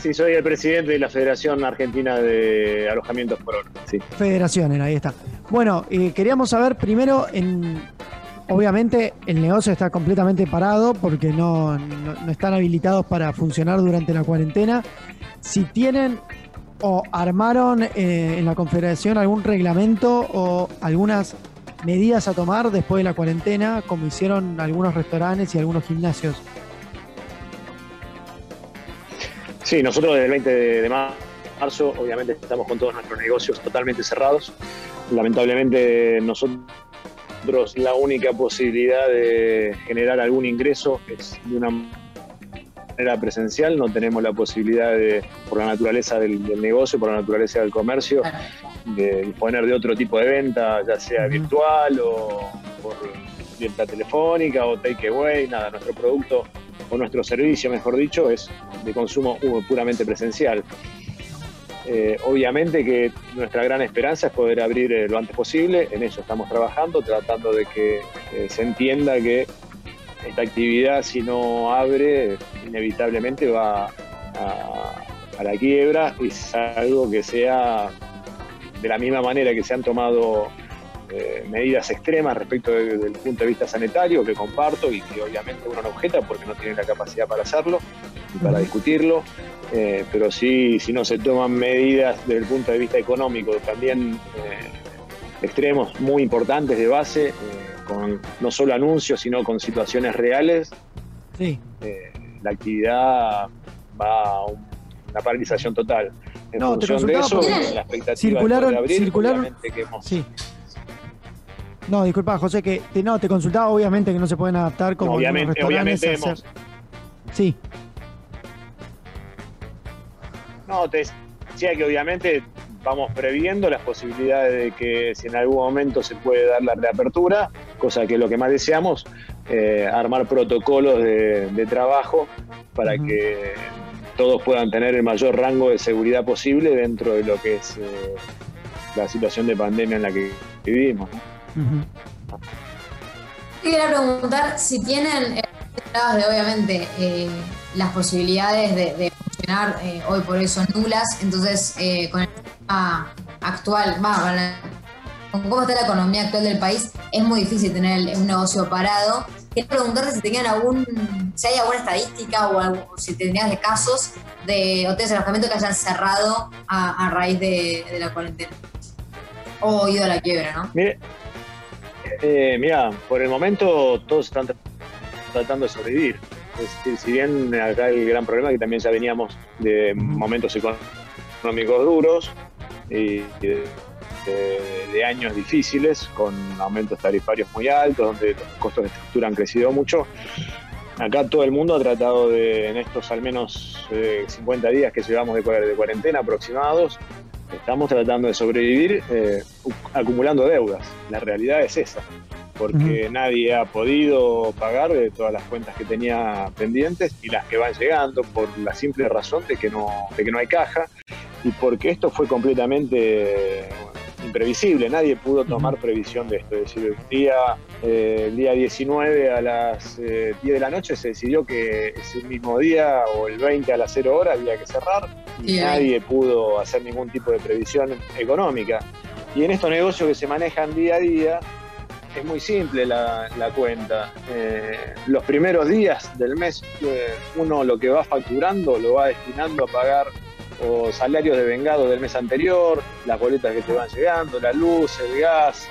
Sí, soy el presidente de la Federación Argentina de Alojamientos por Hora. Sí. Federaciones, ahí está. Bueno, eh, queríamos saber primero, en, obviamente el negocio está completamente parado porque no, no, están habilitados para funcionar durante la cuarentena. Si tienen o armaron eh, en la Confederación algún reglamento o algunas medidas a tomar después de la cuarentena, como hicieron algunos restaurantes y algunos gimnasios. Sí, nosotros desde el 20 de marzo, obviamente estamos con todos nuestros negocios totalmente cerrados. Lamentablemente nosotros la única posibilidad de generar algún ingreso es de una manera presencial, no tenemos la posibilidad de, por la naturaleza del, negocio, por la naturaleza del comercio, de disponer de otro tipo de venta, ya sea virtual o por venta telefónica o takeaway, nada, nuestro producto o nuestro servicio, mejor dicho, es de consumo puramente presencial. Eh, obviamente que nuestra gran esperanza es poder abrir eh, lo antes posible, en eso estamos trabajando, tratando de que eh, se entienda que esta actividad si no abre inevitablemente va a, a la quiebra y es algo que sea de la misma manera que se han tomado eh, medidas extremas respecto del punto de vista sanitario que comparto y que obviamente uno no objeta porque no tiene la capacidad para hacerlo y para discutirlo, eh, pero sí, si no se toman medidas desde el punto de vista económico también eh, extremos muy importantes de base, con no solo anuncios, sino con situaciones reales, sí. la actividad va a una paralización total. En función de eso, la expectativa circularon, de abrir, circularon, que hemos, sí no, disculpa, José, que te, no, te consultaba obviamente que no se pueden adaptar como obviamente, obviamente hemos... Sí. No, te decía que obviamente vamos previendo las posibilidades de que si en algún momento se puede dar la reapertura, cosa que es lo que más deseamos, eh, armar protocolos de, trabajo para que todos puedan tener el mayor rango de seguridad posible dentro de lo que es eh, la situación de pandemia en la que vivimos. ¿no? Quería preguntar si tienen, eh, obviamente, eh, las posibilidades de, funcionar eh, hoy por hoy son nulas, entonces con el sistema actual, con cómo está la economía actual del país, es muy difícil tener un negocio parado. Quería preguntarte si tenían algún, si hay alguna estadística o, si tenías de casos de hoteles de alojamiento que hayan cerrado a, raíz de, la cuarentena o ido a la quiebra, ¿no? Eh, mira, por el momento todos están tratando de sobrevivir. si bien acá el gran problema es que también ya veníamos de momentos económicos duros y de, años difíciles con aumentos tarifarios muy altos, donde los costos de estructura han crecido mucho. Acá todo el mundo ha tratado de, en estos al menos 50 eh, días que llevamos de cuarentena aproximados, estamos tratando de sobrevivir eh, acumulando deudas. La realidad es esa, porque nadie ha podido pagar de todas las cuentas que tenía pendientes y las que van llegando por la simple razón de que no, de que no hay caja y porque esto fue completamente imprevisible, nadie pudo tomar previsión de esto. Es decir, el día, eh, el día 19 a las 10 eh, de la noche se decidió que ese mismo día o el 20 a las 0 horas había que cerrar nadie pudo hacer ningún tipo de previsión económica. Y en estos negocios que se manejan día a día, es muy simple la, cuenta. Eh, los primeros días del mes uno lo que va facturando lo va destinando a pagar o salarios de vengado del mes anterior, las boletas que te van llegando, la luz, el gas,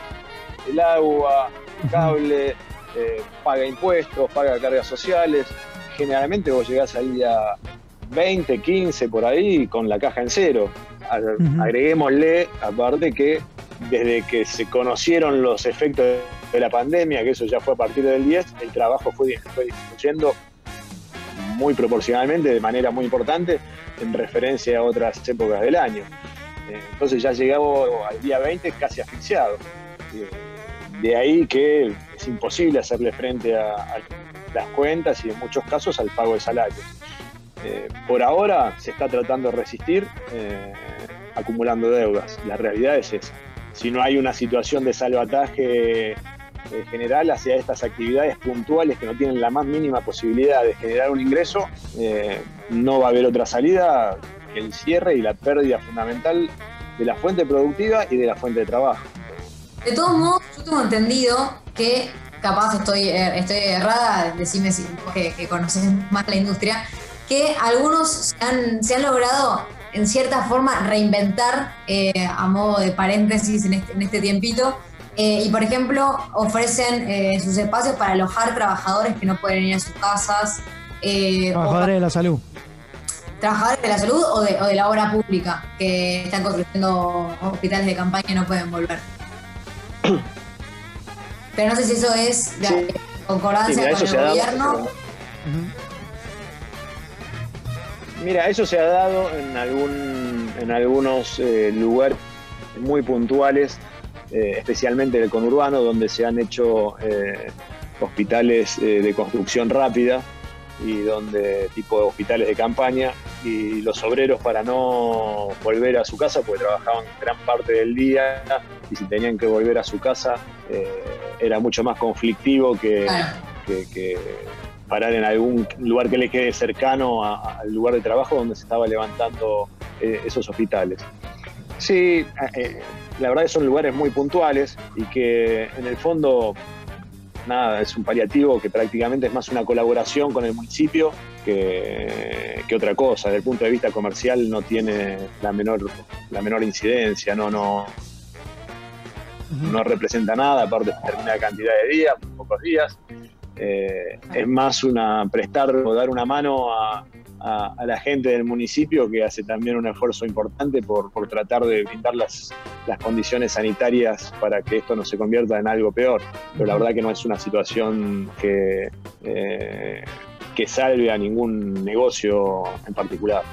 el agua, el cable, eh, paga impuestos, paga cargas sociales. Generalmente vos llegás al día 20, 15 por ahí con la caja en cero. Agreguémosle, aparte que desde que se conocieron los efectos de la pandemia, que eso ya fue a partir del 10, el trabajo fue, fue disminuyendo muy proporcionalmente, de manera muy importante, en referencia a otras épocas del año. Eh, entonces ya llegamos al día 20 casi asfixiado. Eh, de ahí que es imposible hacerle frente a, las cuentas y en muchos casos al pago de salario. Eh, por ahora se está tratando de resistir acumulando deudas. La realidad es esa. Si no hay una situación de salvataje eh, general hacia estas actividades puntuales que no tienen la más mínima posibilidad de generar un ingreso, eh, no va a haber otra salida que el cierre y la pérdida fundamental de la fuente productiva y de la fuente de trabajo. De todos modos, yo tengo entendido que, capaz estoy, eh, estoy errada, decime si que, que conoces más la industria, que algunos se han, se han logrado en cierta forma reinventar a modo de paréntesis en este, en este tiempito eh, y por ejemplo, ofrecen eh, sus espacios para alojar trabajadores que no pueden ir a sus casas. Eh, trabajadores de la salud. Trabajadores de la salud o de, la obra pública que están construyendo hospitales de campaña y no pueden volver. Pero no sé si eso es de concordancia con el gobierno. Mira, eso se ha dado en algún en algunos lugares muy puntuales eh, especialmente en el conurbano, donde se han hecho eh, hospitales eh, de construcción rápida y donde tipo de hospitales de campaña y los obreros para no volver a su casa porque trabajaban gran parte del día y si tenían que volver a su casa era mucho más conflictivo que, parar en algún lugar que le quede cercano al lugar de trabajo donde se estaba levantando esos hospitales. Sí, la verdad que son lugares muy puntuales y que en el fondo, nada, es un paliativo que prácticamente es más una colaboración con el municipio que, otra cosa. Desde el punto de vista comercial no tiene la menor, la menor incidencia, no, no, no representa nada, aparte de determinada cantidad de días, pocos días. Eh, es más una prestar o dar una mano a, a, la gente del municipio que hace también un esfuerzo importante por, tratar de brindar las, condiciones sanitarias para que esto no se convierta en algo peor. Pero la verdad que no es una situación que, eh, que salve a ningún negocio en particular.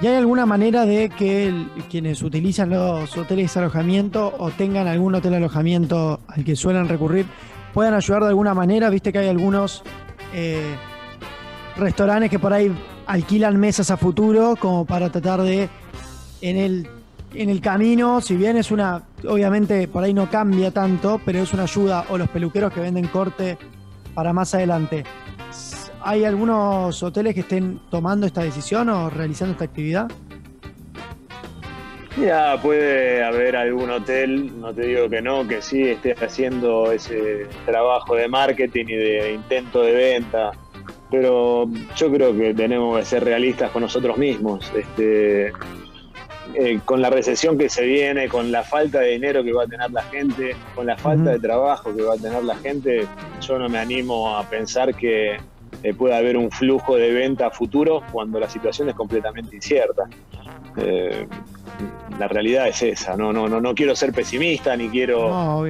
¿Y hay alguna manera de que quienes utilizan los hoteles de alojamiento o tengan algún hotel de alojamiento al que suelen recurrir puedan ayudar de alguna manera? Viste que hay algunos eh, restaurantes que por ahí alquilan mesas a futuro como para tratar de en el en el camino, si bien es una, obviamente por ahí no cambia tanto, pero es una ayuda, o los peluqueros que venden corte para más adelante. ¿Hay algunos hoteles que estén tomando esta decisión o realizando esta actividad? Ya puede haber algún hotel, no te digo que no, que sí esté haciendo ese trabajo de marketing y de intento de venta pero yo creo que tenemos que ser realistas con nosotros mismos. Este, eh, con la recesión que se viene, con la falta de dinero que va a tener la gente, con la falta de trabajo que va a tener la gente, yo no me animo a pensar que eh, pueda haber un flujo de venta futuro cuando la situación es completamente incierta. Eh, la realidad es esa, no, no, no, no quiero ser pesimista ni quiero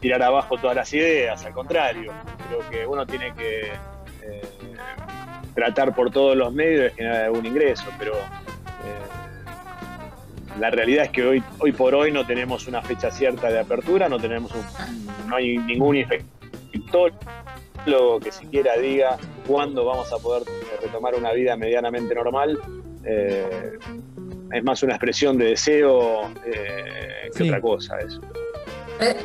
tirar abajo todas las ideas, al contrario, creo que uno tiene que tratar por todos los medios de generar algún ingreso, pero eh, la realidad es que hoy, hoy por hoy no tenemos una fecha cierta de apertura, no tenemos no hay ningún lo que siquiera diga cuándo vamos a poder retomar una vida medianamente normal. Eh, es más una expresión de deseo eh, que otra cosa eso.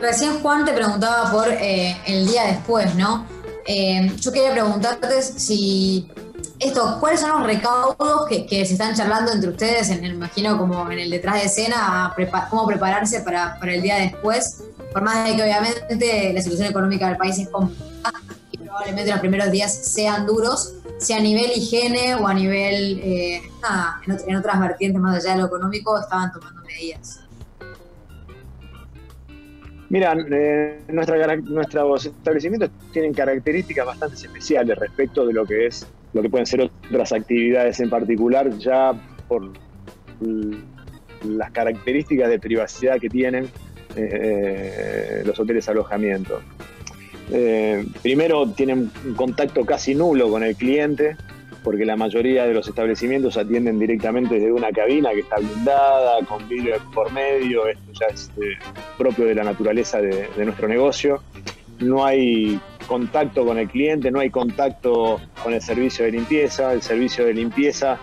Recién Juan te preguntaba por el día después, ¿no? Eh, yo quería preguntarte si esto, ¿cuáles son los recaudos que, se están charlando entre ustedes, en, imagino como en el detrás de escena, cómo prepararse para, el día después? Por más de que obviamente la situación económica del país es complicada probablemente los primeros días sean duros, si a nivel higiene o a nivel, eh, en, otras vertientes más allá de lo económico, estaban tomando medidas. Mira, eh, nuestros establecimientos tienen características bastante especiales respecto de lo que es lo que pueden ser otras actividades en particular, ya por las características de privacidad que tienen eh, los hoteles alojamiento. Eh, primero, tienen un contacto casi nulo con el cliente, porque la mayoría de los establecimientos atienden directamente desde una cabina que está blindada, con vidrio por medio, esto ya es eh, propio de la naturaleza de, nuestro negocio. No hay contacto con el cliente, no hay contacto con el servicio de limpieza, el servicio de limpieza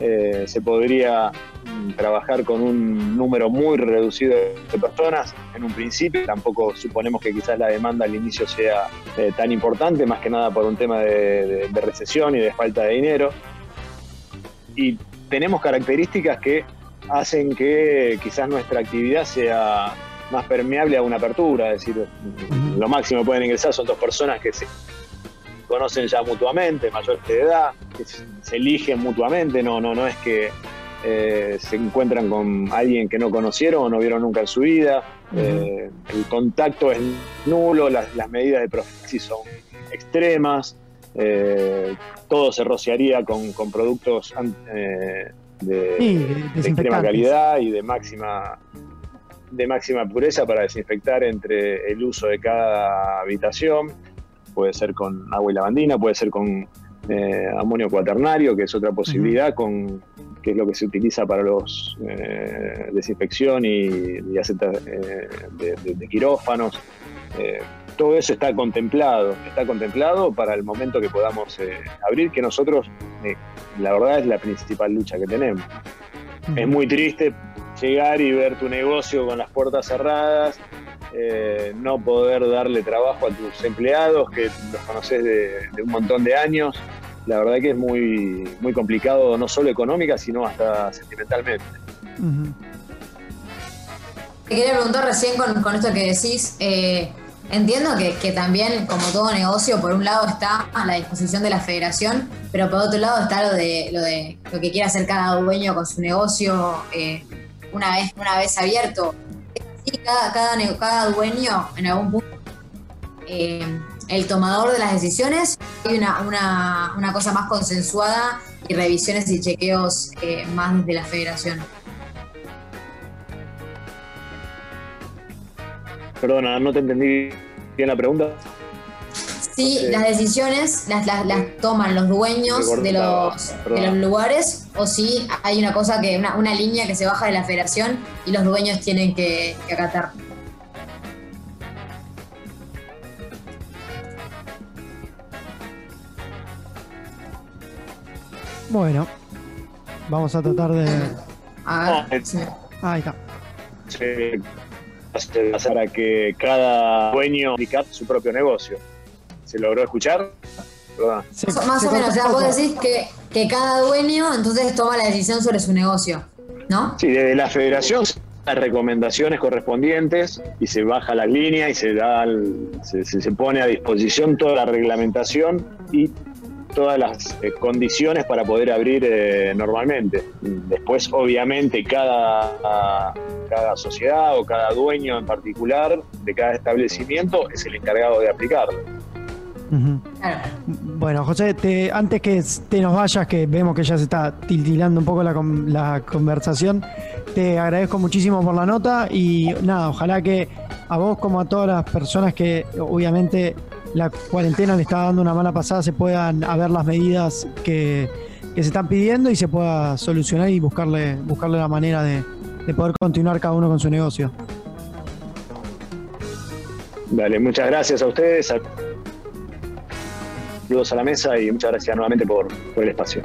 eh, se podría mm, trabajar con un número muy reducido de personas en un principio. Tampoco suponemos que quizás la demanda al inicio sea eh, tan importante, más que nada por un tema de, de recesión y de falta de dinero. Y tenemos características que hacen que quizás nuestra actividad sea más permeable a una apertura, es decir, lo máximo que pueden ingresar son dos personas que se conocen ya mutuamente, mayores de edad, que se eligen mutuamente, no, no, no es que eh, se encuentran con alguien que no conocieron o no vieron nunca en su vida, eh, el contacto es nulo, las, medidas de profilaxis son extremas, eh, todo se rociaría con, productos de, de extrema calidad y de máxima de máxima pureza para desinfectar entre el uso de cada habitación. Puede ser con agua y lavandina, puede ser con eh, amonio cuaternario, que es otra posibilidad, con, que es lo que se utiliza para los eh, desinfección y, y eh, de, quirófanos. todo eso está contemplado, está contemplado para el momento que podamos abrir, que nosotros, la verdad, es la principal lucha que tenemos. Es muy triste llegar y ver tu negocio con las puertas cerradas, eh, no poder darle trabajo a tus empleados que los conoces de, un montón de años. La verdad que es muy, muy complicado, no solo económica, sino hasta sentimentalmente. Te quería preguntar recién con, esto que decís. Eh, entiendo que, también, como todo negocio, por un lado está a la disposición de la federación, pero por otro lado está lo de lo, de, lo que quiere hacer cada dueño con su negocio. Eh, una vez, una vez abierto. Cada, cada, cada dueño en algún punto eh, el tomador de las decisiones, hay una, una, una, cosa más consensuada y revisiones y chequeos eh, más desde la federación. Perdona, no te entendí bien la pregunta. Sí, las decisiones las, las, toman los dueños de los, de los lugares o si hay una cosa que una, una, línea que se baja de la federación y los dueños tienen que, acatar. Bueno, vamos a tratar de. A ver, Ahí está. para que cada dueño aplique su propio negocio. ¿Se logró escuchar? más o menos, o sea, vos decís que, que cada dueño entonces toma la decisión sobre su negocio, ¿no? Sí, desde la federación las recomendaciones correspondientes y se baja la línea y se da se, se, pone a disposición toda la reglamentación y todas las eh, condiciones para poder abrir eh, normalmente. Después, obviamente, cada, cada sociedad o cada dueño en particular de cada establecimiento es el encargado de aplicarlo. Bueno, José, antes que te nos vayas, que vemos que ya se está tiltilando un poco la, la conversación, te agradezco muchísimo por la nota y nada, ojalá que a vos como a todas las personas que obviamente la cuarentena le está dando una mala pasada se puedan haber las medidas que, se están pidiendo y se pueda solucionar y buscarle, buscarle la manera de, de poder continuar cada uno con su negocio. Dale, muchas gracias a ustedes. Saludos a la mesa y muchas gracias nuevamente por, por el espacio.